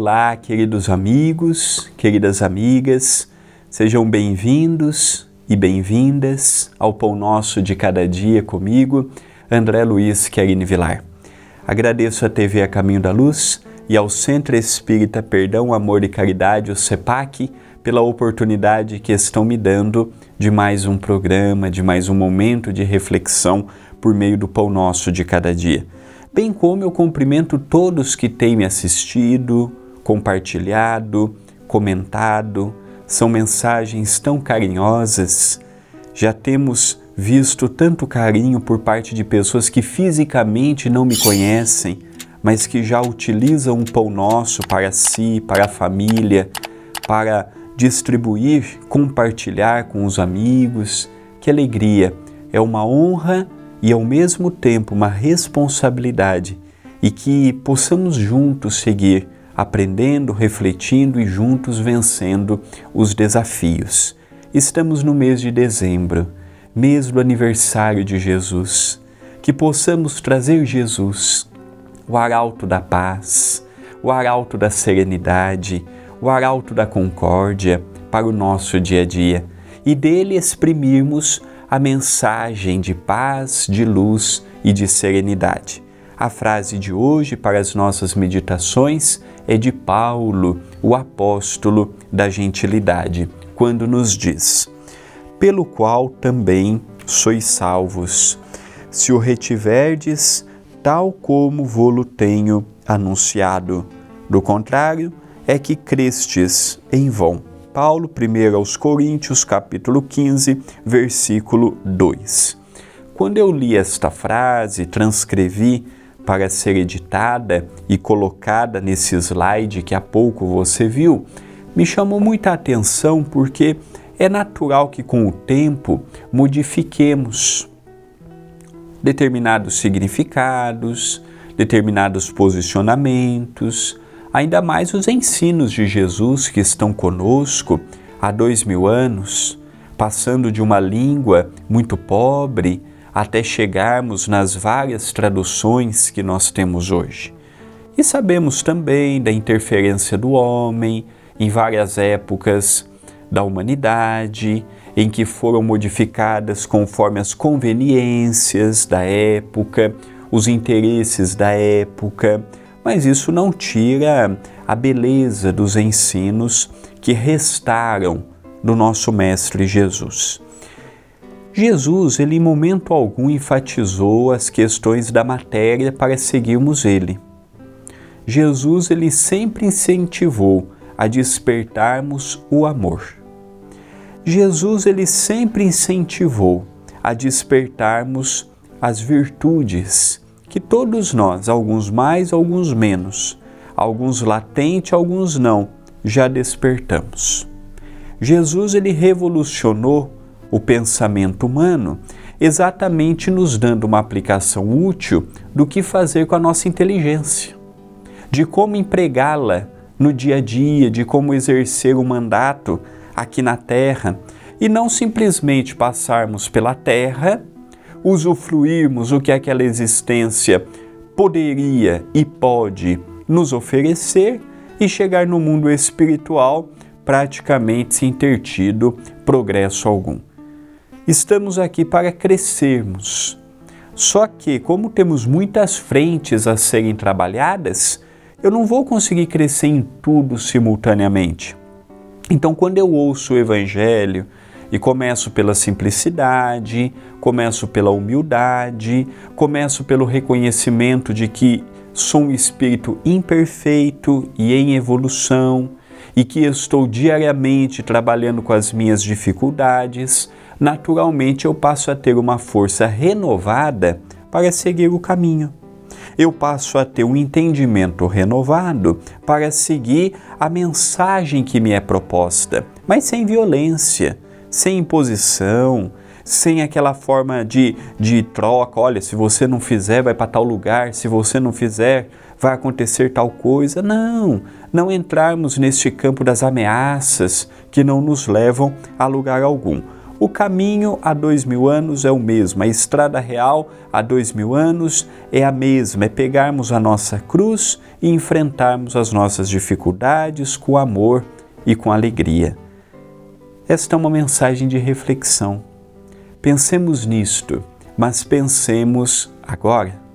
Olá, queridos amigos, queridas amigas, sejam bem-vindos e bem-vindas ao Pão Nosso de Cada Dia comigo, André Luiz Querine Vilar. Agradeço à TV A Caminho da Luz e ao Centro Espírita Perdão, Amor e Caridade, o CEPAC, pela oportunidade que estão me dando de mais um programa, de mais um momento de reflexão por meio do Pão Nosso de Cada Dia bem como eu cumprimento todos que têm me assistido, compartilhado, comentado. São mensagens tão carinhosas. Já temos visto tanto carinho por parte de pessoas que fisicamente não me conhecem, mas que já utilizam o pão nosso para si, para a família, para distribuir, compartilhar com os amigos. Que alegria! É uma honra e ao mesmo tempo uma responsabilidade e que possamos juntos seguir aprendendo, refletindo e juntos vencendo os desafios. Estamos no mês de dezembro, mês do aniversário de Jesus. Que possamos trazer Jesus, o arauto da paz, o arauto da serenidade, o arauto da concórdia para o nosso dia a dia e dele exprimirmos a mensagem de paz, de luz e de serenidade. A frase de hoje para as nossas meditações é de Paulo, o apóstolo da gentilidade, quando nos diz: Pelo qual também sois salvos, se o retiverdes, tal como vô-lo tenho anunciado. Do contrário, é que crestes em vão. Paulo, 1 aos Coríntios, capítulo 15, versículo 2. Quando eu li esta frase, transcrevi para ser editada e colocada nesse slide que há pouco você viu, me chamou muita atenção porque é natural que com o tempo modifiquemos determinados significados, determinados posicionamentos, ainda mais os ensinos de Jesus que estão conosco há dois mil anos, passando de uma língua muito pobre até chegarmos nas várias traduções que nós temos hoje. E sabemos também da interferência do homem em várias épocas da humanidade, em que foram modificadas conforme as conveniências da época, os interesses da época, mas isso não tira a beleza dos ensinos que restaram do nosso Mestre Jesus. Jesus, ele em momento algum enfatizou as questões da matéria para seguirmos ele. Jesus, ele sempre incentivou a despertarmos o amor. Jesus, ele sempre incentivou a despertarmos as virtudes que todos nós, alguns mais, alguns menos, alguns latente, alguns não, já despertamos. Jesus ele revolucionou o pensamento humano, exatamente nos dando uma aplicação útil do que fazer com a nossa inteligência, de como empregá-la no dia a dia, de como exercer o mandato aqui na terra e não simplesmente passarmos pela terra usufruirmos o que aquela existência poderia e pode nos oferecer e chegar no mundo espiritual praticamente sem ter tido progresso algum. Estamos aqui para crescermos. Só que, como temos muitas frentes a serem trabalhadas, eu não vou conseguir crescer em tudo simultaneamente. Então, quando eu ouço o Evangelho, e começo pela simplicidade, começo pela humildade, começo pelo reconhecimento de que sou um espírito imperfeito e em evolução e que estou diariamente trabalhando com as minhas dificuldades, naturalmente eu passo a ter uma força renovada para seguir o caminho. Eu passo a ter um entendimento renovado para seguir a mensagem que me é proposta, mas sem violência sem imposição, sem aquela forma de, de troca. Olha, se você não fizer, vai para tal lugar, se você não fizer, vai acontecer tal coisa. Não, não entrarmos neste campo das ameaças que não nos levam a lugar algum. O caminho há dois mil anos é o mesmo, a estrada real há dois mil anos é a mesma, é pegarmos a nossa cruz e enfrentarmos as nossas dificuldades com amor e com alegria. Esta é uma mensagem de reflexão. Pensemos nisto, mas pensemos agora.